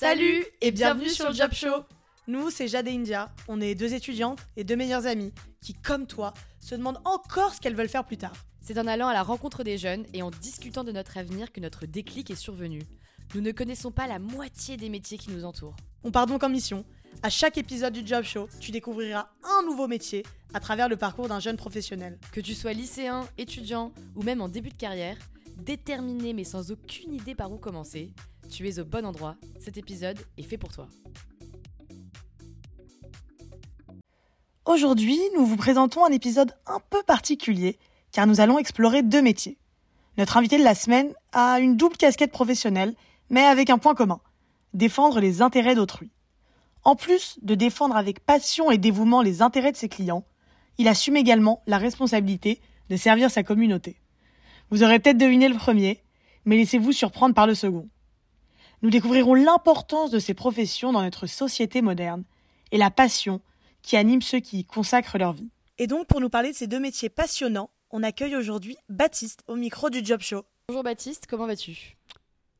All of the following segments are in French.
Salut et bienvenue sur le Job Show. Nous, c'est Jade et India. On est deux étudiantes et deux meilleures amies qui, comme toi, se demandent encore ce qu'elles veulent faire plus tard. C'est en allant à la rencontre des jeunes et en discutant de notre avenir que notre déclic est survenu. Nous ne connaissons pas la moitié des métiers qui nous entourent. On part donc en mission. À chaque épisode du Job Show, tu découvriras un nouveau métier à travers le parcours d'un jeune professionnel. Que tu sois lycéen, étudiant ou même en début de carrière, déterminé mais sans aucune idée par où commencer, tu es au bon endroit. Cet épisode est fait pour toi. Aujourd'hui, nous vous présentons un épisode un peu particulier car nous allons explorer deux métiers. Notre invité de la semaine a une double casquette professionnelle, mais avec un point commun défendre les intérêts d'autrui. En plus de défendre avec passion et dévouement les intérêts de ses clients, il assume également la responsabilité de servir sa communauté. Vous aurez peut-être deviné le premier, mais laissez-vous surprendre par le second. Nous découvrirons l'importance de ces professions dans notre société moderne et la passion qui anime ceux qui y consacrent leur vie. Et donc, pour nous parler de ces deux métiers passionnants, on accueille aujourd'hui Baptiste au micro du Job Show. Bonjour Baptiste, comment vas-tu?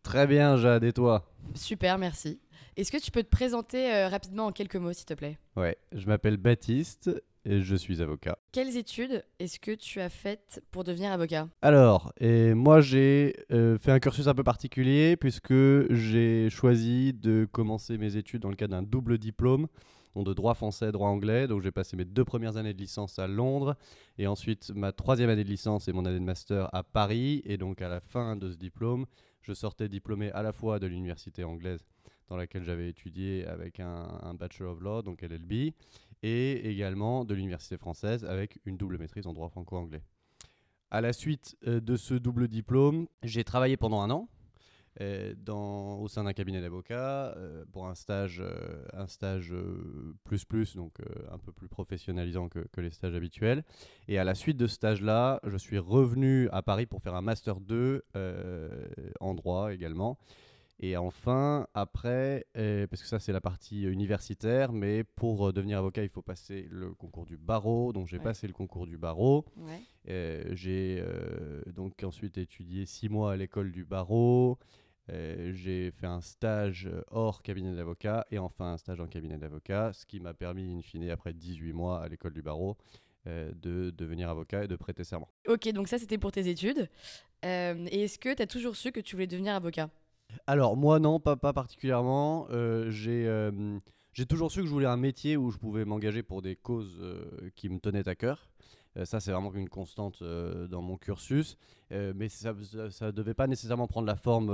Très bien, Jade, et toi? Super, merci. Est-ce que tu peux te présenter euh, rapidement en quelques mots, s'il te plaît? Ouais, je m'appelle Baptiste et je suis avocat. Quelles études est-ce que tu as faites pour devenir avocat? Alors, et moi j'ai euh, fait un cursus un peu particulier puisque j'ai choisi de commencer mes études dans le cadre d'un double diplôme donc de droit français, droit anglais. Donc j'ai passé mes deux premières années de licence à Londres et ensuite ma troisième année de licence et mon année de master à Paris. Et donc à la fin de ce diplôme, je sortais diplômé à la fois de l'université anglaise dans laquelle j'avais étudié avec un, Bachelor of Law, donc LLB, et également de l'université française avec une double maîtrise en droit franco-anglais. À la suite euh, de ce double diplôme, j'ai travaillé pendant un an euh, au sein d'un cabinet d'avocats euh, pour un stage, un stage plus plus, donc un peu plus professionnalisant que, que, les stages habituels. Et à la suite de ce stage-là, je suis revenu à Paris pour faire un master 2 en droit également. Et enfin, après, euh, parce que ça c'est la partie universitaire, mais pour euh, devenir avocat, il faut passer le concours du barreau. Donc j'ai passé le concours du barreau. Euh, j'ai donc ensuite étudié six mois à l'école du barreau. j'ai fait un stage hors cabinet d'avocat et enfin un stage en cabinet d'avocat, ce qui m'a permis, in fine, après 18 mois à l'école du barreau, de devenir avocat et de prêter serment. Ok, donc ça c'était pour tes études. et est-ce que tu as toujours su que tu voulais devenir avocat? Alors, moi, non, pas, particulièrement. Euh, euh, j'ai toujours su que je voulais un métier où je pouvais m'engager pour des causes euh, qui me tenaient à cœur. ça, c'est vraiment une constante dans mon cursus. mais ça ne devait pas nécessairement prendre la forme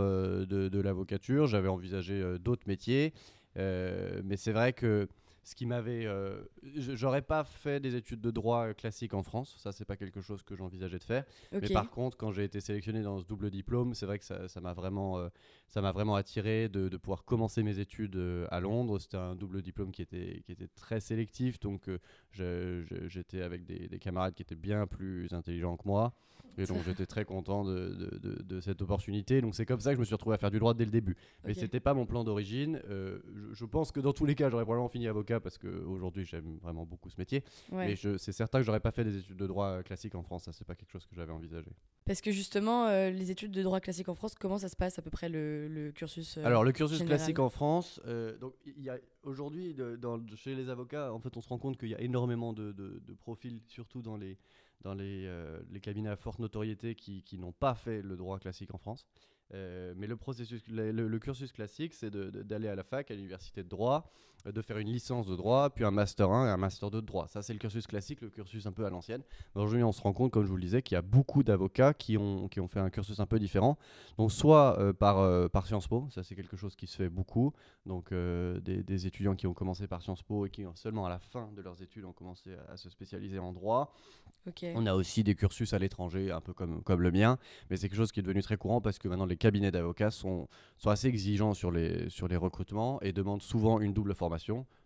de l'avocature. J'avais envisagé d'autres métiers. mais c'est vrai que ce qui m'avait. Euh, j'aurais pas fait des études de droit classique en France, ça c'est pas quelque chose que j'envisageais de faire. Mais par contre, quand j'ai été sélectionné dans ce double diplôme, c'est vrai que ça m'a vraiment, euh, ça vraiment attiré de, de, pouvoir commencer mes études euh, à Londres. C'était un double diplôme qui était, qui était très sélectif, donc j'étais avec des, des, camarades qui étaient bien plus intelligents que moi. Et donc j'étais très content de, de, de, cette opportunité. Donc c'est comme ça que je me suis retrouvé à faire du droit dès le début. Mais ce c'était pas mon plan d'origine. Euh, je, pense que dans tous les cas, j'aurais probablement fini avocat parce qu'aujourd'hui j'aime vraiment beaucoup ce métier. Mais c'est certain que j'aurais pas fait des études de droit classique en France. Ça c'est pas quelque chose que j'avais envisagé. Parce que justement, euh, les études de droit classique en France, comment ça se passe à peu près le, le cursus euh, Alors le cursus classique en France, donc il y a aujourd'hui chez les avocats, en fait, on se rend compte qu'il y a énormément de, de, de profils, surtout dans les dans les, euh, les, cabinets à forte notoriété qui, qui n'ont pas fait le droit classique en France. Euh, mais le, processus, le, cursus classique, c'est d'aller à la fac, à l'université de droit, euh, de faire une licence de droit, puis un master 1 et un master 2 de droit. Ça, c'est le cursus classique, le cursus un peu à l'ancienne. Aujourd'hui, on se rend compte, comme je vous le disais, qu'il y a beaucoup d'avocats qui ont, qui ont fait un cursus un peu différent. Donc, soit par, par Sciences Po, ça c'est quelque chose qui se fait beaucoup. Donc, des, des, étudiants qui ont commencé par Sciences Po et qui, seulement à la fin de leurs études, ont commencé à se spécialiser en droit. On a aussi des cursus à l'étranger, un peu comme, comme le mien, mais c'est quelque chose qui est devenu très courant parce que maintenant les cabinets d'avocats sont, sont assez exigeants sur les, sur les recrutements et demandent souvent une double formation,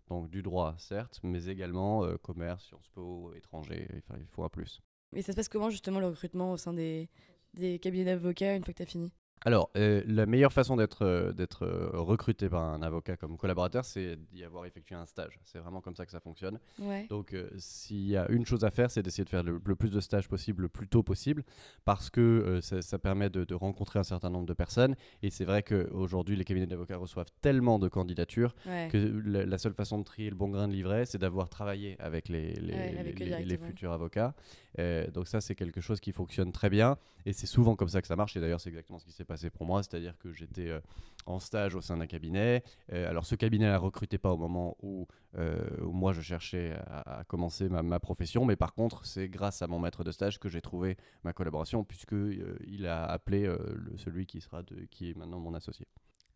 donc du droit certes, mais également euh, commerce, Sciences Po, étranger, enfin, il faut un plus. Et ça se passe comment justement le recrutement au sein des, des cabinets d'avocats une fois que tu as fini? Alors, euh, la meilleure façon d'être euh, d'être euh, recruté par un avocat comme collaborateur, c'est d'y avoir effectué un stage. C'est vraiment comme ça que ça fonctionne. Ouais. Donc, s'il y a une chose à faire, c'est d'essayer de faire le, le plus de stages possible, le plus tôt possible, parce que ça, ça permet de, de rencontrer un certain nombre de personnes. Et c'est vrai qu'aujourd'hui, les cabinets d'avocats reçoivent tellement de candidatures Ouais. que la, la seule façon de trier le bon grain de livret, c'est d'avoir travaillé avec les, les, Ouais, avec eux les- les directement. futurs avocats. Donc ça, c'est quelque chose qui fonctionne très bien. Et c'est souvent comme ça que ça marche. Et d'ailleurs, c'est exactement ce qui s'est passé pour moi. C'est-à-dire que j'étais euh, en stage au sein d'un cabinet. Euh, alors ce cabinet ne recruté pas au moment où, euh, où moi, je cherchais à, à commencer ma, ma profession. Mais par contre, c'est grâce à mon maître de stage que j'ai trouvé ma collaboration, puisque il a appelé le- celui qui, sera de, qui est maintenant mon associé.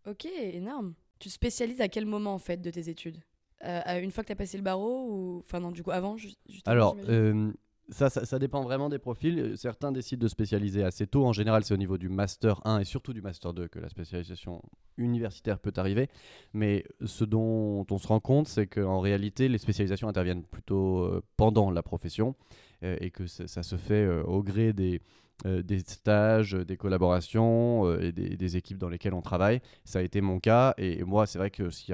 Ok, énorme. Tu te spécialises à quel moment en fait de tes études? Euh, à Une fois que tu as passé le barreau ou enfin non du coup avant ju- juste Alors, euh, ça, ça, dépend vraiment des profils. Euh, Certains décident de spécialiser assez tôt. En général, c'est au niveau du Master 1 et surtout du Master 2 que la spécialisation universitaire peut arriver. Mais ce dont on se rend compte, c'est qu'en réalité, les spécialisations interviennent plutôt euh, pendant la profession euh, et que ça se fait au gré des, euh, des stages, euh, des collaborations euh, et des, équipes dans lesquelles on travaille. Ça a été mon cas. Et moi, c'est vrai que s'il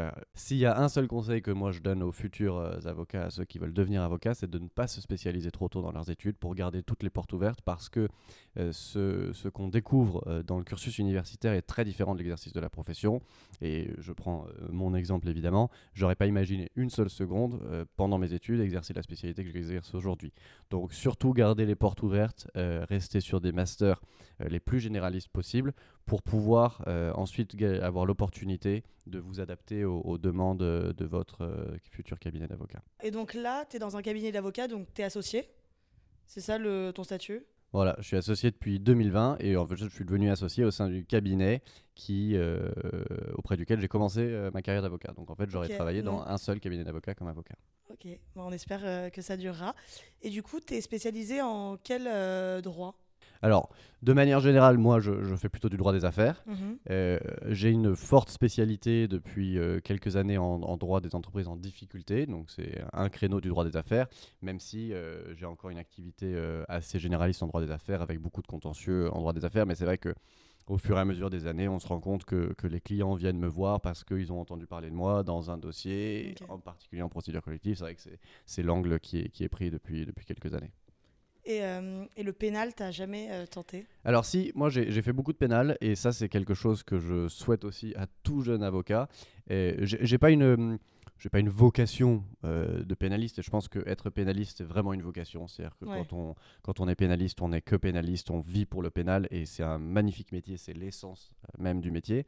y, a- un seul conseil que moi je donne aux futurs avocats, à ceux qui veulent devenir avocats, c'est de ne pas se spécialiser trop tôt dans leurs études pour garder toutes les portes ouvertes parce que ce, qu'on découvre dans le cursus universitaire est très différent de l'exercice de la profession. Et je prends mon exemple évidemment. J'aurais pas imaginé une seule seconde pendant mes études exercer la spécialité que j'exerce aujourd'hui. Donc surtout garder les portes ouvertes, rester sur des masters euh, les plus généralistes possibles pour pouvoir euh, ensuite avoir l'opportunité de vous adapter aux, aux demandes euh, de votre futur cabinet d'avocat. Et donc là, tu es dans un cabinet d'avocat, donc tu es associé. C'est ça le, ton statut? Voilà, je suis associé depuis 2020 et en fait je suis devenu associé au sein du cabinet qui, euh, auprès duquel j'ai commencé euh, ma carrière d'avocat. Donc en fait j'aurais travaillé dans un seul cabinet d'avocat comme avocat. Ok, bon, on espère euh, que ça durera. Et du coup, tu es spécialisé en quel droit? Alors, de manière générale, moi je, je fais plutôt du droit des affaires. Mhm. Euh, j'ai une forte spécialité depuis euh, quelques années en, en droit des entreprises en difficulté, donc c'est un créneau du droit des affaires, même si euh, j'ai encore une activité assez généraliste en droit des affaires avec beaucoup de contentieux en droit des affaires, mais c'est vrai que au fur et à mesure des années, on se rend compte que, que les clients viennent me voir parce qu'ils ont entendu parler de moi dans un dossier, en particulier en procédure collective. C'est vrai que c'est- c'est l'angle qui est, qui est pris depuis, depuis quelques années. Et, euh, et le pénal, t'as jamais euh, tenté? Alors si, moi j'ai fait beaucoup de pénal et ça c'est quelque chose que je souhaite aussi à tout jeune avocat. J'ai pas une j'ai pas une vocation euh, de pénaliste et je pense que être pénaliste c'est vraiment une vocation. C'est-à-dire que Ouais. quand on quand on est pénaliste, on n'est que pénaliste, on vit pour le pénal et c'est un magnifique métier, c'est l'essence euh, même du métier.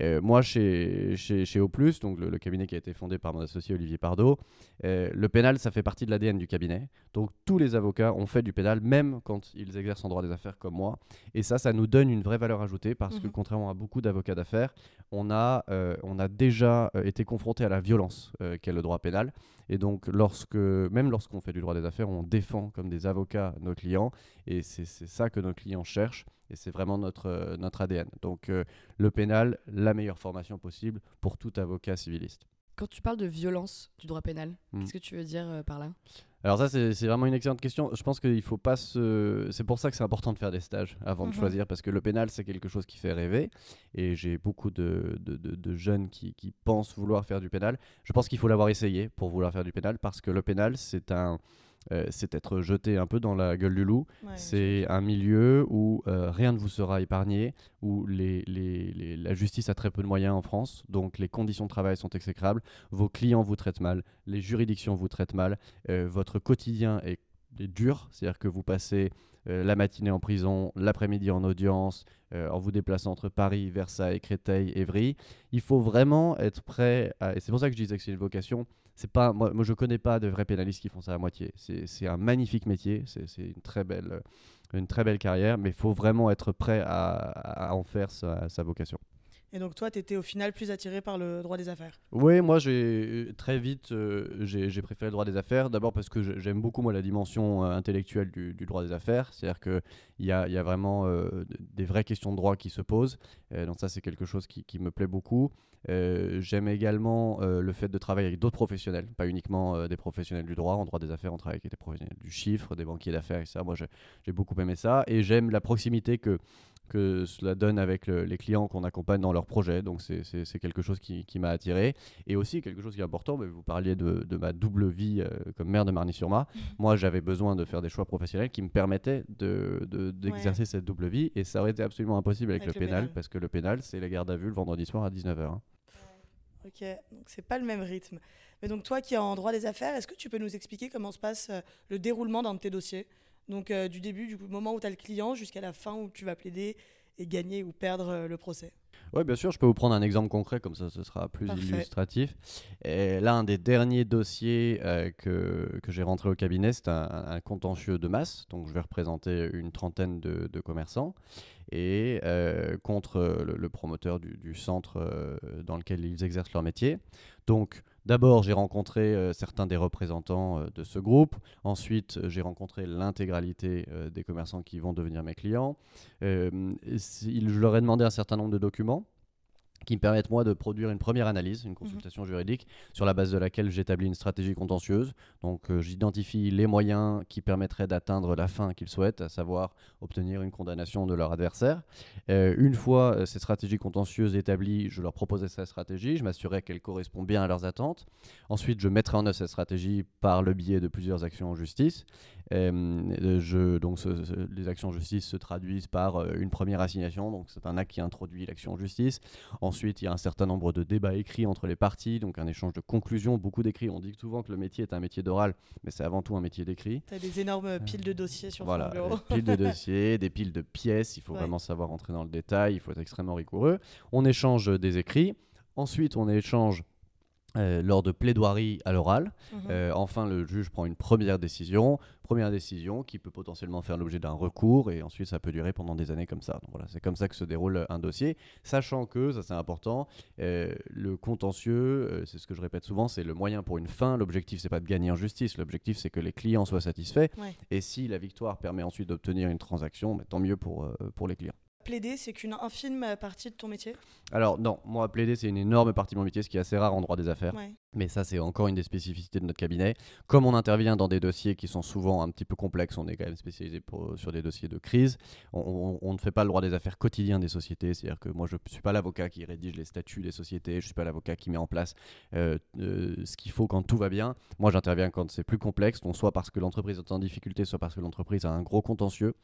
Euh, moi chez chez chez O+, donc le, le cabinet qui a été fondé par mon associé Olivier Pardo, euh, le pénal ça fait partie de l'ADN du cabinet. Donc tous les avocats ont fait du pénal même quand ils exercent en droit des affaires comme moi. Et ça, ça nous donne une vraie valeur ajoutée parce que Mhm. contrairement à beaucoup d'avocats d'affaires, on a, euh, on a déjà euh, été confronté à la violence euh, qu'est le droit pénal. Et donc, lorsque, même lorsqu'on fait du droit des affaires, on défend comme des avocats nos clients. Et c'est c'est ça que nos clients cherchent. Et c'est vraiment notre, euh, notre ADN. Donc, le pénal, la meilleure formation possible pour tout avocat civiliste. Quand tu parles de violence du droit pénal, Mm. qu'est-ce que tu veux dire par là? Alors ça, c'est vraiment une excellente question. Je pense qu'il faut pas se... C'est pour ça que c'est important de faire des stages avant de Mhm. choisir, parce que le pénal, c'est quelque chose qui fait rêver. Et j'ai beaucoup de, de- de- de jeunes qui, qui pensent vouloir faire du pénal. Je pense qu'il faut l'avoir essayé pour vouloir faire du pénal, parce que le pénal, c'est un... euh, c'est être jeté un peu dans la gueule du loup. Ouais, C'est un milieu où euh, rien ne vous sera épargné, où les, les- les- la justice a très peu de moyens en France, donc les conditions de travail sont exécrables, vos clients vous traitent mal, les juridictions vous traitent mal, euh, votre quotidien est, est dur, c'est-à-dire que vous passez la matinée en prison, l'après-midi en audience, en vous déplaçant entre Paris, Versailles, Créteil, Évry. Il faut vraiment être prêt, à- et c'est pour ça que je disais que c'est une vocation. C'est pas, moi, moi, je connais pas de vrais pénalistes qui font ça à moitié. C'est un magnifique métier, c'est une très belle, une très belle carrière, mais il faut vraiment être prêt à, à en faire sa- sa vocation. Et donc toi, tu étais au final plus attiré par le droit des affaires. Oui, moi j'ai très vite euh, j'ai préféré le droit des affaires. D'abord parce que j'aime beaucoup moi la dimension euh, intellectuelle du, droit des affaires, c'est-à-dire que il y a, y a vraiment euh, des vraies questions de droit qui se posent. Euh, donc ça c'est quelque chose qui, me plaît beaucoup. Euh, j'aime également euh, le fait de travailler avec d'autres professionnels, pas uniquement euh, des professionnels du droit. En droit des affaires, on travaille avec des professionnels du chiffre, des banquiers d'affaires, et ça. Moi j'ai beaucoup aimé ça et j'aime la proximité que que cela donne avec les clients qu'on accompagne dans leurs projets. Donc c'est quelque chose qui, m'a attiré. Et aussi quelque chose qui est important, vous parliez de, ma double vie euh, comme maire de Marny-sur-Marne. Mmh. Moi, j'avais besoin de faire des choix professionnels qui me permettaient d'exercer cette double vie. Et ça aurait été absolument impossible avec, le, pénal, parce que le pénal, c'est la garde à vue le vendredi soir à 19h. Hein. Ok, donc c'est pas le même rythme. Mais donc toi qui es en droit des affaires, est-ce que tu peux nous expliquer comment se passe euh, le déroulement d'un de tes dossiers? Donc euh, du début, du moment où tu as le client jusqu'à la fin où tu vas plaider et gagner ou perdre euh, le procès. Oui, bien sûr, je peux vous prendre un exemple concret, comme ça ce sera plus illustratif. Et là, un des derniers dossiers que, que j'ai rentré au cabinet, c'est un, contentieux de masse. Donc, je vais représenter une trentaine de, de commerçants et contre le, promoteur du, du centre dans lequel ils exercent leur métier. Donc, D'abord, j'ai rencontré euh, certains des représentants euh, de ce groupe. Ensuite, j'ai rencontré l'intégralité euh, des commerçants qui vont devenir mes clients. je leur ai demandé un certain nombre de documents qui me permettent moi de produire une première analyse, une mhm. consultation juridique, sur la base de laquelle j'établis une stratégie contentieuse. Donc euh, j'identifie les moyens qui permettraient d'atteindre la fin qu'ils souhaitent, à savoir obtenir une condamnation de leur adversaire. Euh, une fois euh, ces stratégies contentieuses établies, je leur proposais cette stratégie, je m'assurais qu'elle correspond bien à leurs attentes. Ensuite, je mettrai en œuvre cette stratégie par le biais de plusieurs actions en justice. Je, donc les actions en justice se traduisent par une première assignation, donc c'est un acte qui introduit l'action en justice. Ensuite, il y a un certain nombre de débats écrits entre les parties, donc un échange de conclusions, beaucoup d'écrits. On dit souvent que le métier est un métier d'oral, mais c'est avant tout un métier d'écrit. Tu as des énormes euh, piles de dossiers sur voilà, ton bureau. Des piles de dossiers, des piles de pièces. Il faut vraiment savoir entrer dans le détail, il faut être extrêmement rigoureux. On échange des écrits. Ensuite, on échange euh, lors de plaidoirie à l'oral. Mhm. Euh, enfin, le juge prend une première décision, première décision qui peut potentiellement faire l'objet d'un recours et ensuite ça peut durer pendant des années comme ça. Donc voilà, c'est comme ça que se déroule un dossier, sachant que, ça c'est important, euh, le contentieux, c'est ce que je répète souvent, c'est le moyen pour une fin. L'objectif c'est pas de gagner en justice, l'objectif c'est que les clients soient satisfaits. Et si la victoire permet ensuite d'obtenir une transaction, bah, tant mieux pour, pour les clients plaider, c'est qu'une infime partie de ton métier? Alors non, moi plaider c'est une énorme partie de mon métier, ce qui est assez rare en droit des affaires. Mais ça c'est encore une des spécificités de notre cabinet. Comme on intervient dans des dossiers qui sont souvent un petit peu complexes, on est quand même spécialisé sur des dossiers de crise. On, ne fait pas le droit des affaires quotidien des sociétés, c'est-à-dire que moi je ne suis pas l'avocat qui rédige les statuts des sociétés, je ne suis pas l'avocat qui met en place euh, euh, ce qu'il faut quand tout va bien. Moi j'interviens quand c'est plus complexe, donc soit parce que l'entreprise est en difficulté, soit parce que l'entreprise a un gros contentieux.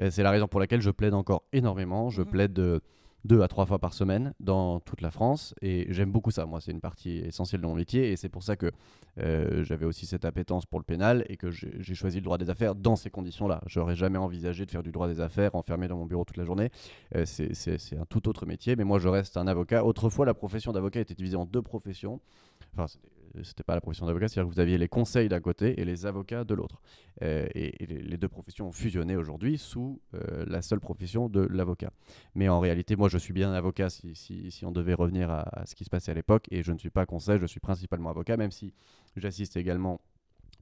Euh, c'est la raison pour laquelle je plaide encore énormément je mhm. plaide de deux à trois fois par semaine dans toute la France et j'aime beaucoup ça. Moi, c'est une partie essentielle de mon métier et c'est pour ça que euh, j'avais aussi cette appétence pour le pénal et que j'ai choisi le droit des affaires dans ces conditions-là. J'aurais jamais envisagé de faire du droit des affaires enfermé dans mon bureau toute la journée. Euh, c'est un tout autre métier, mais moi, je reste un avocat. Autrefois, la profession d'avocat était divisée en deux professions. Enfin, c'était pas la profession d'avocat, c'est-à-dire que vous aviez les conseils d'un côté et les avocats de l'autre. Euh, et, les deux professions ont fusionné aujourd'hui sous euh, la seule profession de l'avocat. Mais en réalité, moi, je suis bien avocat si, si, on devait revenir à, ce qui se passait à l'époque, et je ne suis pas conseil, je suis principalement avocat, même si j'assiste également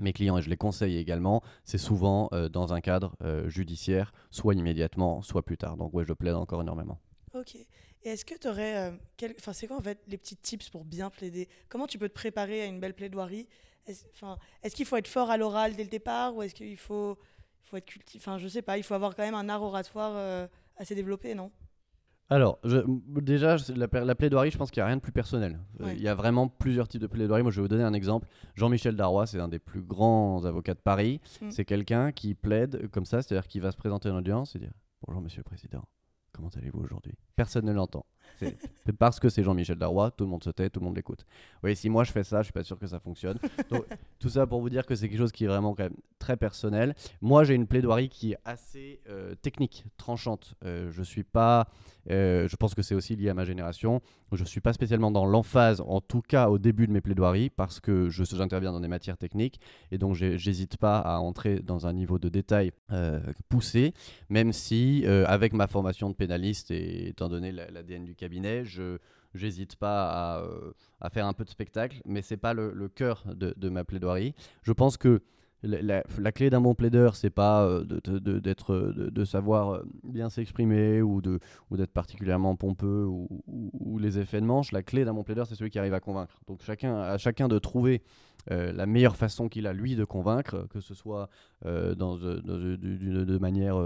mes clients et je les conseille également, c'est souvent euh, dans un cadre judiciaire, soit immédiatement, soit plus tard. Donc ouais, je plaide encore énormément. Ok. Et est-ce que tu aurais. Euh, enfin, c'est quoi en fait les petits tips pour bien plaider? Comment tu peux te préparer à une belle plaidoirie? Est-ce qu'il faut être fort à l'oral dès le départ ou est-ce qu'il faut, faut être cultivé Enfin, je sais pas, il faut avoir quand même un art oratoire euh, assez développé, non? Alors, déjà, la, plaidoirie, je pense qu'il n'y a rien de plus personnel. Euh, il y a vraiment plusieurs types de plaidoirie. Moi, je vais vous donner un exemple. Jean-Michel Darrois, c'est un des plus grands avocats de Paris. Mm. C'est quelqu'un qui plaide comme ça, c'est-à-dire qu'il va se présenter en audience et dire Bonjour, monsieur le président. Comment allez-vous aujourd'hui? Personne ne l'entend. C'est parce que c'est Jean-Michel Darrois, tout le monde se tait, tout le monde l'écoute. Oui, si moi je fais ça, je suis pas sûr que ça fonctionne. Donc, tout ça pour vous dire que c'est quelque chose qui est vraiment quand même très personnel. Moi, j'ai une plaidoirie qui est assez euh, technique, tranchante. Euh, je suis pas, euh, je pense que c'est aussi lié à ma génération. Je suis pas spécialement dans l'emphase, en tout cas au début de mes plaidoiries, parce que je j'interviens dans des matières techniques et donc j'hésite pas à entrer dans un niveau de détail poussé, même si avec ma formation de et étant donné l'ADN du cabinet, je j'hésite pas à, à, faire un peu de spectacle, mais c'est pas le, le cœur de, de, ma plaidoirie. Je pense que la, clé d'un bon plaideur, c'est pas euh, d'être, euh, de, de savoir euh, bien s'exprimer ou, de, ou d'être particulièrement pompeux ou, les effets de manche. La clé d'un bon plaideur, c'est celui qui arrive à convaincre. Donc chacun, à chacun de trouver la meilleure façon qu'il a lui de convaincre, que ce soit dans, de, manière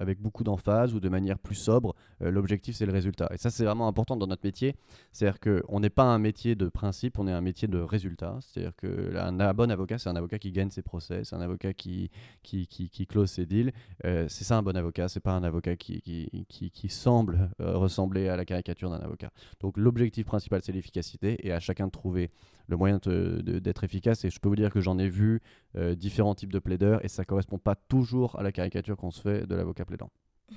avec beaucoup d'emphase ou de manière plus sobre. L'objectif, c'est le résultat. Et ça, c'est vraiment important dans notre métier. C'est-à-dire qu'on n'est pas un métier de principe, on est un métier de résultat. C'est-à-dire qu'un un bon avocat, c'est un avocat qui gagne ses procès, c'est un avocat qui, qui, qui, close ses deals. Euh, c'est ça un bon avocat, c'est pas un avocat qui, qui, qui, semble euh, ressembler à la caricature d'un avocat. Donc l'objectif principal, c'est l'efficacité et à chacun de trouver le moyen d'être efficace. Et je peux vous dire que j'en ai vu euh, différents types de plaideurs et ça correspond pas toujours à la caricature qu'on se fait de l'avocat plaidant.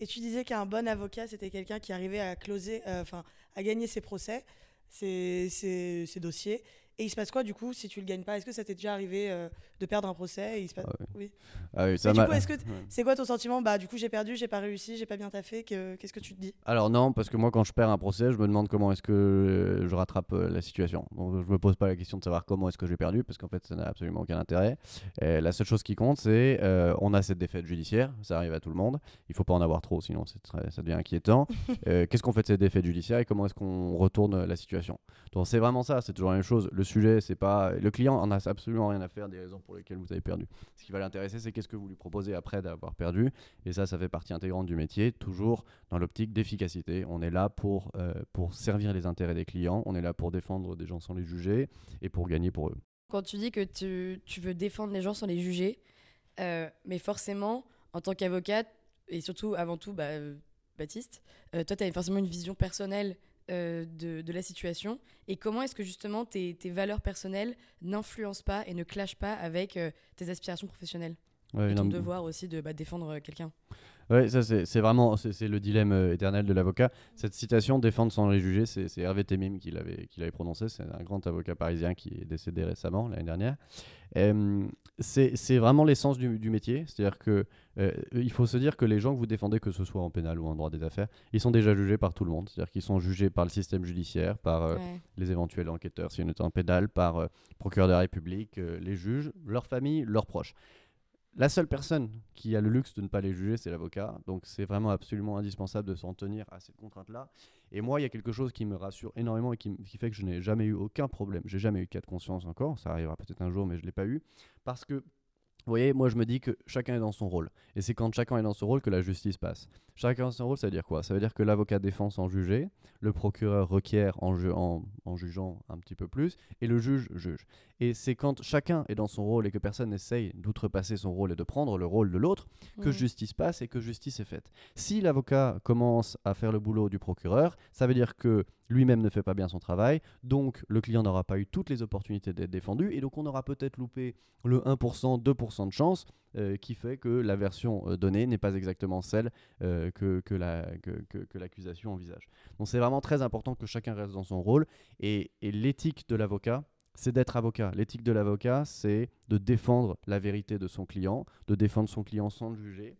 Et tu disais qu'un bon avocat, c'était quelqu'un qui arrivait à closer, euh, enfin, à gagner ses procès, ses- ses dossiers. Et il se passe quoi du coup si tu le gagnes pas? Est-ce que ça t'est déjà arrivé euh, de perdre un procès et il se passe... Ah. Oui. Ah oui, ça du coup, est-ce que t- Ouais. c'est quoi ton sentiment? Bah du coup j'ai perdu, j'ai pas réussi, j'ai pas bien taffé. Que... Qu'est-ce que tu te dis? Alors non, parce que moi quand je perds un procès, je me demande comment est-ce que euh, je rattrape euh, la situation. Donc je me pose pas la question de savoir comment est-ce que j'ai perdu, parce qu'en fait ça n'a absolument aucun intérêt. Et la seule chose qui compte, c'est euh, on a cette défaite judiciaire, ça arrive à tout le monde. Il faut pas en avoir trop, sinon très- ça devient inquiétant. Euh, Qu'est-ce qu'on fait de cette défaite judiciaire et comment est-ce qu'on retourne la situation? Donc c'est vraiment ça, c'est toujours la même chose. Le sujet, c'est pas le client en a absolument rien à faire des raisons pour lesquelles vous avez perdu. Ce qui va l'intéresser, c'est qu'est-ce que vous lui proposez après d'avoir perdu. Et ça, ça fait partie intégrante du métier, toujours dans l'optique d'efficacité. On est là pour, euh, pour servir les intérêts des clients, on est là pour défendre des gens sans les juger et pour gagner pour eux. Quand tu dis que tu, tu veux défendre les gens sans les juger, euh, mais forcément, en tant qu'avocate, et surtout avant tout, bah, euh, Baptiste, toi, tu as forcément une vision personnelle euh, de, de la situation. Et comment est-ce que justement tes, tes valeurs personnelles n'influencent pas et ne clashent pas avec euh, tes aspirations professionnelles Ouais, et ton devoir aussi de bah, défendre euh, quelqu'un? Ouais, ça c'est vraiment c'est le dilemme euh, éternel de l'avocat. Cette citation défendre sans les juger, c'est Hervé Temim qui l'avait qui l'avait prononcé. C'est un grand avocat parisien qui est décédé récemment l'année dernière. Euh, c'est vraiment l'essence du, du métier. C'est-à-dire que euh, il faut se dire que les gens que vous défendez, que ce soit en pénal ou en droit des affaires, ils sont déjà jugés par tout le monde. C'est-à-dire qu'ils sont jugés par le système judiciaire, par euh, Ouais. les éventuels enquêteurs, si on est en pénal, par procureur de la République, les juges, leurs familles, leurs proches. La seule personne qui a le luxe de ne pas les juger, c'est l'avocat. Donc c'est vraiment absolument indispensable de s'en tenir à cette contrainte-là. Et moi, il y a quelque chose qui me rassure énormément et qui, fait que je n'ai jamais eu aucun problème. J'ai jamais eu cas de conscience encore. Ça arrivera peut-être un jour, mais je ne l'ai pas eu. Parce que, vous voyez, moi je me dis que chacun est dans son rôle. Et c'est quand chacun est dans son rôle que la justice passe. Chacun dans son rôle, ça veut dire quoi? Ça veut dire que l'avocat défend sans juger, le procureur requiert en, ju- en- en jugeant un petit peu plus, et le juge juge. Et c'est quand chacun est dans son rôle et que personne n'essaye d'outrepasser son rôle et de prendre le rôle de l'autre que justice passe et que justice est faite. Si l'avocat commence à faire le boulot du procureur, ça veut dire que lui-même ne fait pas bien son travail, donc le client n'aura pas eu toutes les opportunités d'être défendu, et donc on aura peut-être loupé le 1%, 2% de chance euh, qui fait que la version euh, donnée n'est pas exactement celle euh, que, que la- que- que- que l'accusation envisage. Donc c'est vraiment très important que chacun reste dans son rôle, et, et l'éthique de l'avocat, c'est d'être avocat. L'éthique de l'avocat, c'est de défendre la vérité de son client, de défendre son client sans le juger.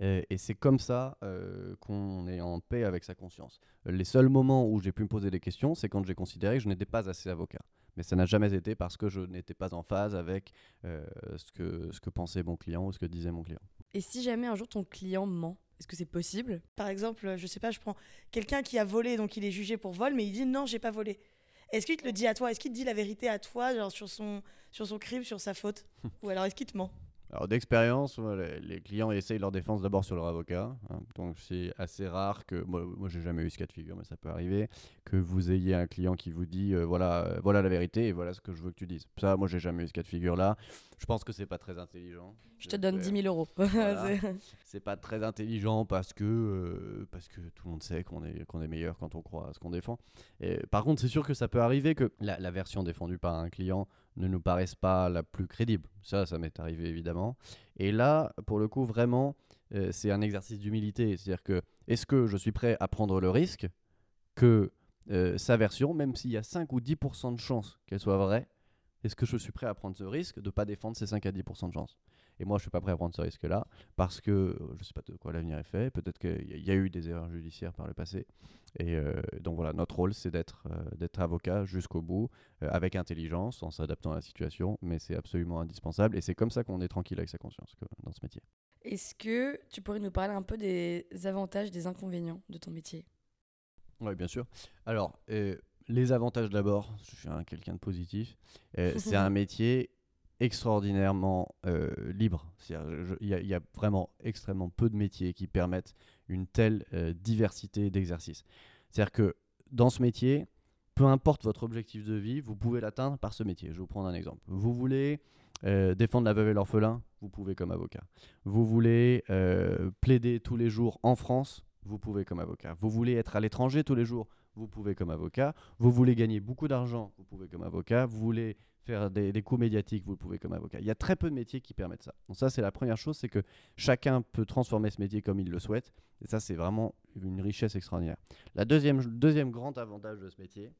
Euh, et c'est comme ça euh, qu'on est en paix avec sa conscience. Les seuls moments où j'ai pu me poser des questions, c'est quand j'ai considéré que je n'étais pas assez avocat. Mais ça n'a jamais été parce que je n'étais pas en phase avec euh, ce, que, ce que pensait mon client ou ce que disait mon client. Et si jamais un jour ton client ment, est-ce que c'est possible? Par exemple, je sais pas, je prends quelqu'un qui a volé, donc il est jugé pour vol, mais il dit non, j'ai pas volé. Est-ce qu'il te le dit à toi? Est-ce qu'il te dit la vérité à toi, genre sur son, sur son crime, sur sa faute? Ou alors est-ce qu'il te ment? Alors d'expérience, les, clients essayent leur défense d'abord sur leur avocat. hein. donc c'est assez rare que, moi, moi j'ai jamais eu ce cas de figure, mais ça peut arriver, que vous ayez un client qui vous dit euh, voilà, euh, voilà la vérité et voilà ce que je veux que tu dises. Ça, moi j'ai jamais eu ce cas de figure là. Je pense que c'est pas très intelligent. Je te donne 10 000 euros. Voilà. C'est- C'est pas très intelligent parce que, euh, parce que tout le monde sait qu'on est, qu'on est meilleur quand on croit à ce qu'on défend. Et, par contre, c'est sûr que ça peut arriver que la, la version défendue par un client ne nous paraisse pas la plus crédible. Ça, ça m'est arrivé évidemment. Et là, pour le coup, vraiment, euh, c'est un exercice d'humilité. C'est-à-dire que est-ce que je suis prêt à prendre le risque que euh, sa version, même s'il y a 5 ou 10% de chances qu'elle soit vraie, est-ce que je suis prêt à prendre ce risque de ne pas défendre ces 5 à 10% de chances? Et moi, je suis pas prêt à prendre ce risque-là parce que euh, je sais pas de quoi l'avenir est fait. Peut-être qu'il y, a eu des erreurs judiciaires par le passé. Et euh, donc voilà, notre rôle, c'est d'être d'être avocat jusqu'au bout, avec intelligence, en s'adaptant à la situation, mais c'est absolument indispensable. Et c'est comme ça qu'on est tranquille avec sa conscience dans ce métier. Est-ce que tu pourrais nous parler un peu des avantages, des inconvénients de ton métier? Oui, bien sûr. Alors, les avantages d'abord, je suis quelqu'un de positif. c'est un métier extraordinairement euh, libre. Il y, a vraiment extrêmement peu de métiers qui permettent une telle euh, diversité d'exercices. C'est-à-dire que dans ce métier, peu importe votre objectif de vie, vous pouvez l'atteindre par ce métier. Je vais vous prendre un exemple. Vous voulez euh, défendre la veuve et l'orphelin, vous pouvez comme avocat. Vous voulez plaider tous les jours en France, vous pouvez comme avocat. Vous voulez être à l'étranger tous les jours, vous pouvez comme avocat. Vous voulez gagner beaucoup d'argent, vous pouvez comme avocat. Vous voulez faire des, des coups médiatiques, vous pouvez comme avocat. Il y a très peu de métiers qui permettent ça. Donc ça, c'est la première chose, c'est que chacun peut transformer ce métier comme il le souhaite. Et ça, c'est vraiment une richesse extraordinaire. La deuxième, deuxième grand avantage de ce métier,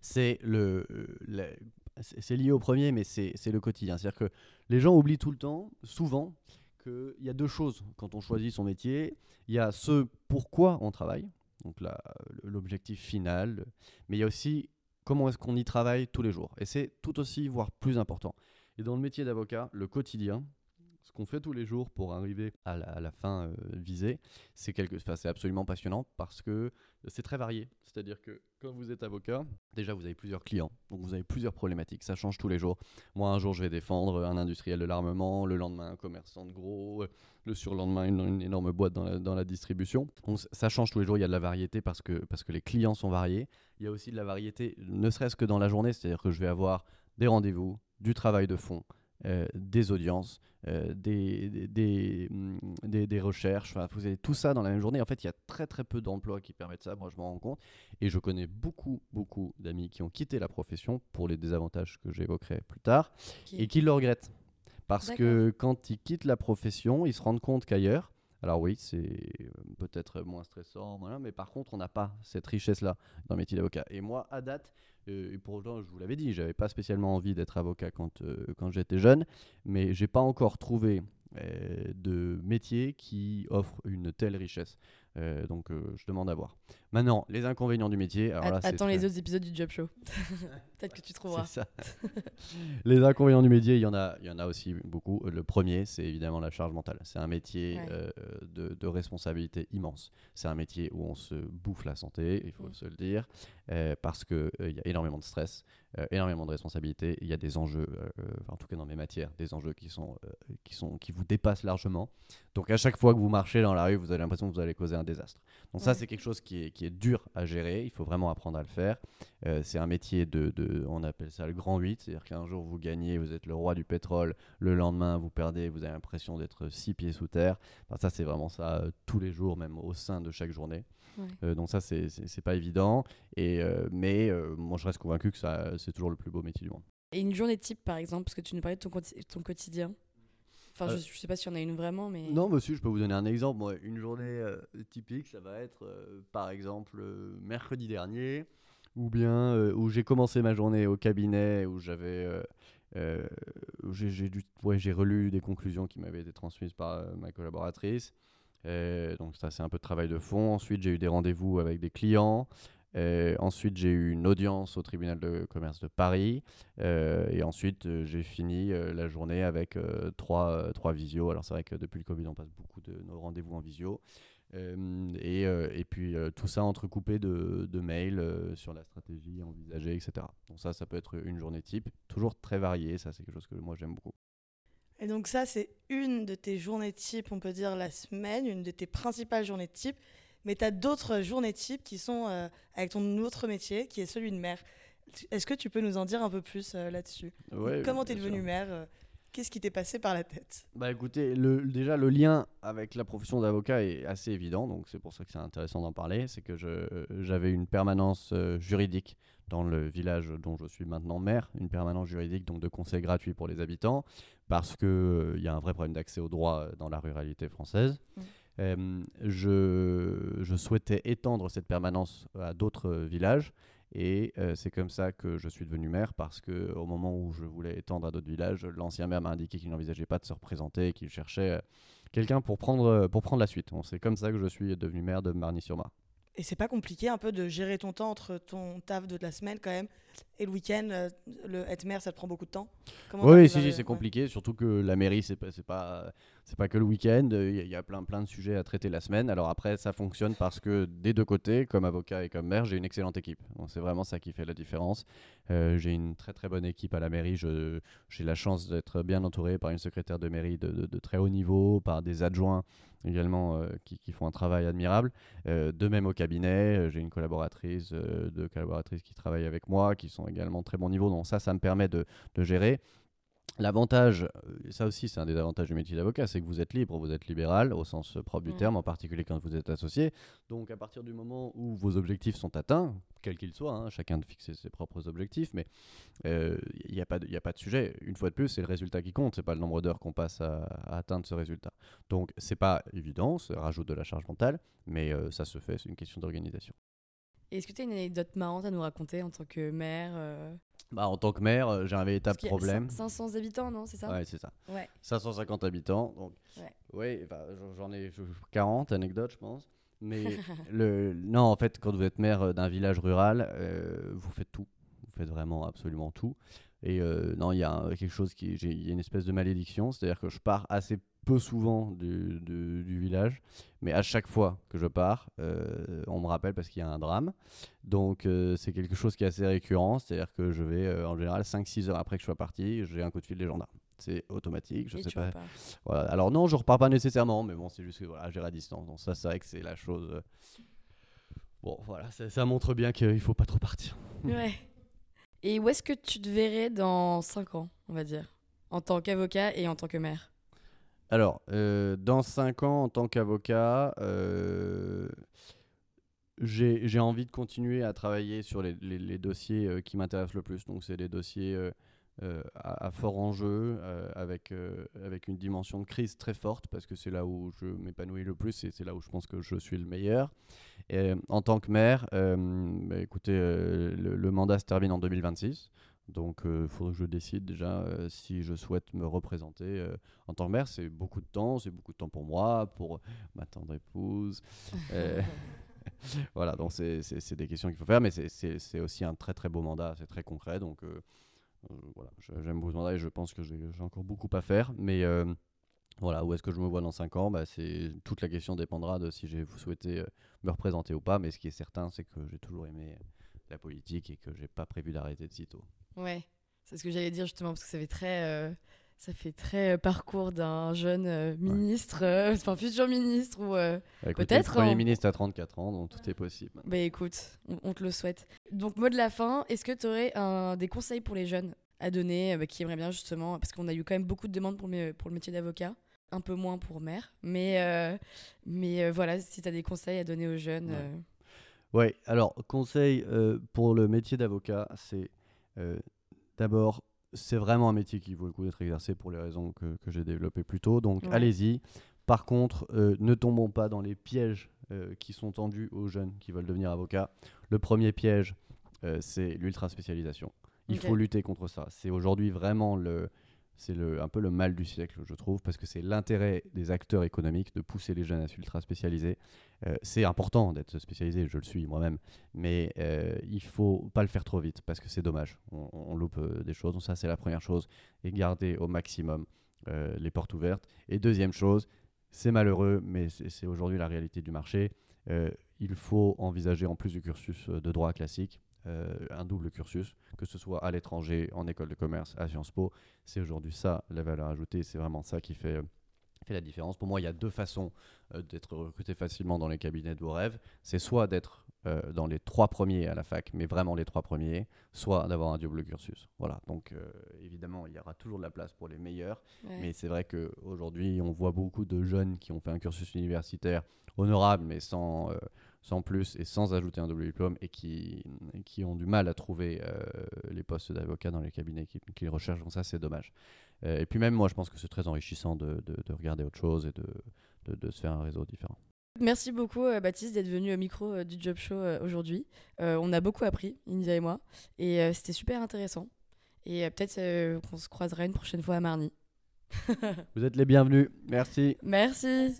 c'est le, euh, c'est lié au premier, mais c'est le quotidien. C'est-à-dire que les gens oublient tout le temps, souvent, qu'il y a deux choses quand on choisit son métier. Il y a ce pourquoi on travaille, donc l'objectif final, mais il y a aussi comment est-ce qu'on y travaille tous les jours. Et c'est tout aussi, voire plus important. Et dans le métier d'avocat, le quotidien, ce qu'on fait tous les jours pour arriver à la, fin euh, visée, c'est quelque... c'est absolument passionnant parce que c'est très varié. C'est-à-dire que quand vous êtes avocat, déjà vous avez plusieurs clients, donc vous avez plusieurs problématiques, ça change tous les jours. Moi un jour je vais défendre un industriel de l'armement, le lendemain un commerçant de gros, le surlendemain une, énorme boîte dans la, dans la distribution. Ça change tous les jours, il y a de la variété parce que, parce que les clients sont variés. Il y a aussi de la variété, ne serait-ce que dans la journée, c'est-à-dire que je vais avoir des rendez-vous, du travail de fond, euh, des audiences, euh, des, des, mm, des, des, recherches. vous avez tout ça dans la même journée. En fait, il y a très très peu d'emplois qui permettent ça. Moi, je m'en rends compte. Et je connais beaucoup, beaucoup d'amis qui ont quitté la profession pour les désavantages que j'évoquerai plus tard et qui le regrettent. Parce que quand ils quittent la profession, ils se rendent compte qu'ailleurs, alors oui, c'est euh, peut-être moins stressant, voilà, mais par contre, on n'a pas cette richesse-là dans le métier d'avocat. Et moi, à date, euh, et pourtant, je vous l'avais dit, j'avais pas spécialement envie d'être avocat quand, euh, j'étais jeune, mais j'ai pas encore trouvé euh, de métier qui offre une telle richesse. Donc, je demande à voir. Maintenant, les inconvénients du métier. Alors Attends les autres épisodes du Job Show. Peut-être que tu trouveras. Ça. les inconvénients du métier, il y, en a, il y en a aussi beaucoup. Le premier, c'est évidemment la charge mentale. C'est un métier de, de, responsabilité immense. C'est un métier où on se bouffe la santé, il faut mm. se le dire, parce qu'il il y a énormément de stress, euh, énormément de responsabilités. Il y a des enjeux, euh, euh, en tout cas dans mes matières, des enjeux qui, sont, qui, sont, qui vous dépassent largement. Donc à chaque fois que vous marchez dans la rue, vous avez l'impression que vous allez causer un désastre. Donc ça, c'est quelque chose qui est, qui est dur à gérer. Il faut vraiment apprendre à le faire. c'est un métier de, de, on appelle ça le grand 8, c'est-à-dire qu'un jour vous gagnez, vous êtes le roi du pétrole, le lendemain vous perdez, vous avez l'impression d'être six pieds sous terre. Enfin, ça, c'est vraiment ça tous les jours, même au sein de chaque journée. Euh, donc ça, c'est pas évident. Et, euh, mais euh, moi, je reste convaincu que c'est toujours le plus beau métier du monde. Et une journée type, par exemple, parce que tu nous parlais de ton, ton quotidien Enfin, je, je, sais pas s'il y en a une vraiment, mais... Non, monsieur, je peux vous donner un exemple. Moi, une journée typique, ça va être, par exemple, mercredi dernier, ou bien où j'ai commencé ma journée au cabinet, où j'avais... j'ai ouais, relu des conclusions qui m'avaient été transmises par ma collaboratrice. Euh, donc ça, c'est un peu de travail de fond. Ensuite, j'ai eu des rendez-vous avec des clients. Euh, ensuite, j'ai eu une audience au tribunal de commerce de Paris. Euh, et ensuite, j'ai fini la journée avec trois, trois visios. Alors, c'est vrai que depuis le Covid, on passe beaucoup de nos rendez-vous en visio. Et, et, puis, tout ça entrecoupé de, de mails sur la stratégie envisagée, etc. Donc, ça, ça peut être une journée type. Toujours très variée. Ça, c'est quelque chose que moi, j'aime beaucoup. Et donc ça, c'est une de tes journées type, on peut dire la semaine, une de tes principales journées type. Mais tu as d'autres journées type qui sont euh, avec ton autre métier, qui est celui de maire. Est-ce que tu peux nous en dire un peu plus euh, là-dessus? Comment tu es devenu maire euh, Qu'est-ce qui t'est passé par la tête? Bah écoutez, le, déjà le lien avec la profession d'avocat est assez évident, donc c'est pour ça que c'est intéressant d'en parler. C'est que j'avais une permanence juridique dans le village dont je suis maintenant maire, une permanence juridique donc de conseil gratuit pour les habitants, parce qu'il euh, il y a un vrai problème d'accès au droit dans la ruralité française. Mmh. Euh, je, je, souhaitais étendre cette permanence à d'autres villages Et euh, c'est comme ça que je suis devenu maire parce que au moment où je voulais étendre à d'autres villages, l'ancien maire m'a indiqué qu'il n'envisageait pas de se représenter, qu'il cherchait euh, quelqu'un pour prendre, euh, pour prendre la suite. Bon, c'est comme ça que je suis devenu maire de Marny-sur-Marne. Et c'est pas compliqué un peu de gérer ton temps entre ton taf de la semaine quand même et le week-end, euh, le être maire, ça te prend beaucoup de temps? Comment Oui, si, c'est compliqué, surtout que la mairie, c'est pas, c'est pas, c'est pas que le week-end, il y, a- il y a plein, plein de sujets à traiter la semaine. Alors après, ça fonctionne parce que des deux côtés, comme avocat et comme maire, j'ai une excellente équipe. C'est vraiment ça qui fait la différence. Euh, j'ai une très très bonne équipe à la mairie. J'ai la chance d'être bien entouré par une secrétaire de mairie de, très haut niveau, par des adjoints également euh, qui, font un travail admirable. Euh, de même au cabinet, euh, j'ai une collaboratrice, euh, deux collaboratrices qui travaillent avec moi, qui sont également très bon niveau. Donc ça, ça me permet de gérer. L'avantage, euh, ça aussi c'est un des avantages du métier d'avocat, c'est que vous êtes libre, vous êtes libéral au sens euh, propre du Mm. terme, en particulier quand vous êtes associé. Donc à partir du moment où vos objectifs sont atteints, quels qu'ils soient, hein, chacun de fixer ses propres objectifs, mais il n'y a, pas de- y a pas de sujet. Une fois de plus, c'est le résultat qui compte, c'est pas le nombre d'heures qu'on passe à, à atteindre ce résultat. Donc c'est pas évident, ça rajoute de la charge mentale, mais euh, ça se fait, c'est une question d'organisation. Est-ce que tu as une anecdote marrante à nous raconter en tant que maire euh, Bah, en tant que maire, euh, j'ai un véritable parce problème. cin- 500 habitants, non C'est ça Ouais, c'est ça. Ouais. 550 habitants. Donc, Ouais. enfin, j'en- ai 40 anecdotes, je pense. Mais le, non, en fait, quand vous êtes maire euh, d'un village rural, euh, vous faites tout. Faites vraiment absolument tout. Et euh, non, il y a quelque chose qui. Il y a une espèce de malédiction, c'est-à-dire que je pars assez peu souvent du, du- du village, mais à chaque fois que je pars, euh, on me rappelle parce qu'il y a un drame. Donc euh, c'est quelque chose qui est assez récurrent, c'est-à-dire que je vais euh, en général 5-6 heures après que je sois parti, j'ai un coup de fil des gendarmes. C'est automatique, je Et sais pas. Voilà. Alors non, je repars pas nécessairement, mais bon, c'est juste que voilà, j'ai à distance. Donc ça, c'est vrai que c'est la chose. Bon, voilà, ça, ça montre bien qu'il faut pas trop partir. Ouais. Et où est-ce que tu te verrais dans 5 ans, on va dire En tant qu'avocat et en tant que maire? Alors, euh, dans 5 ans, en tant qu'avocat, euh, j'ai envie de continuer à travailler sur les, les- dossiers euh, qui m'intéressent le plus. Donc, c'est des dossiers euh, à, à fort enjeu, avec, avec une dimension de crise très forte, parce que c'est là où je m'épanouis le plus et c'est là où je pense que je suis le meilleur. Et, euh, en tant que maire, euh, bah, écoutez, euh, le, mandat se termine en 2026. Donc, il faudrait que je décide déjà si je souhaite me représenter en tant que maire. C'est beaucoup de temps, c'est beaucoup de temps pour moi, pour ma tendre épouse. Voilà, donc c'est- des questions qu'il faut faire, mais c'est- aussi un très très beau mandat, c'est très concret. Donc, voilà, j'aime beaucoup ce mandat et je pense que j'ai encore beaucoup à faire. Mais voilà, où est-ce que je me vois dans 5 ans? Bah, c'est Toute la question dépendra de si j'ai souhaité euh, me représenter ou pas. Mais ce qui est certain, c'est que j'ai toujours aimé euh, la politique et que j'ai pas prévu d'arrêter de sitôt. Ouais, c'est ce que j'allais dire justement, parce que ça fait très, euh, ça fait très parcours d'un jeune euh, ministre, enfin futur ministre ou. Bah, Peut-être, Premier hein. ministre à 34 ans, donc tout est possible. Bah écoute, on, on te le souhaite. Donc mot de la fin, est-ce que tu aurais des conseils pour les jeunes? À donner euh, bah, qui aimeraient bien justement, parce qu'on a eu quand même beaucoup de demandes pour le, mé- pour le métier d'avocat, un peu moins pour maire, mais, euh, mais euh, voilà, si tu as des conseils à donner aux jeunes. Ouais. Ouais, alors conseil pour le métier d'avocat, c'est d'abord, c'est vraiment un métier qui vaut le coup d'être exercé pour les raisons que, que j'ai développées plus tôt. Donc Ouais. allez-y. Par contre, ne tombons pas dans les pièges qui sont tendus aux jeunes qui veulent devenir avocats. Le premier piège, euh, c'est l'ultra spécialisation. Il faut lutter contre ça. C'est aujourd'hui vraiment le, c'est le, un peu le mal du siècle, je trouve, parce que c'est l'intérêt des acteurs économiques de pousser les jeunes à s'ultra spécialiser. Euh, c'est important d'être spécialisé, je le suis moi-même, mais euh, il faut pas le faire trop vite parce que c'est dommage. On, on loupe euh, des choses. Donc ça, c'est la première chose. Et garder au maximum euh, les portes ouvertes. Et deuxième chose, c'est malheureux, mais c'est aujourd'hui la réalité du marché. Il faut envisager en plus du cursus de droit classique. Euh, un double cursus, que ce soit à l'étranger, en école de commerce, à Sciences Po. C'est aujourd'hui ça la valeur ajoutée. C'est vraiment ça qui fait, euh, fait la différence. Pour moi, il y a deux façons euh, d'être recruté facilement dans les cabinets de vos rêves. C'est soit d'être euh, dans les trois premiers à la fac, mais vraiment les trois premiers, soit d'avoir un double cursus. Voilà. Donc, euh, évidemment, il y aura toujours de la place pour les meilleurs. ouais. Mais c'est vrai qu'aujourd'hui, on voit beaucoup de jeunes qui ont fait un cursus universitaire honorable, mais sans, euh, sans plus et sans ajouter un double diplôme et qui, qui ont du mal à trouver euh, les postes d'avocat dans les cabinets qu'ils qui recherchent. Donc ça, c'est dommage. Euh, et puis même moi, je pense que c'est très enrichissant de, de, regarder autre chose et de, de, se faire un réseau différent. Merci beaucoup euh, Baptiste d'être venu au micro du Job Show aujourd'hui. on a beaucoup appris, India et moi, et c'était super intéressant. Et peut-être qu'on se croisera une prochaine fois à Marny. Vous êtes les bienvenus. Merci. Merci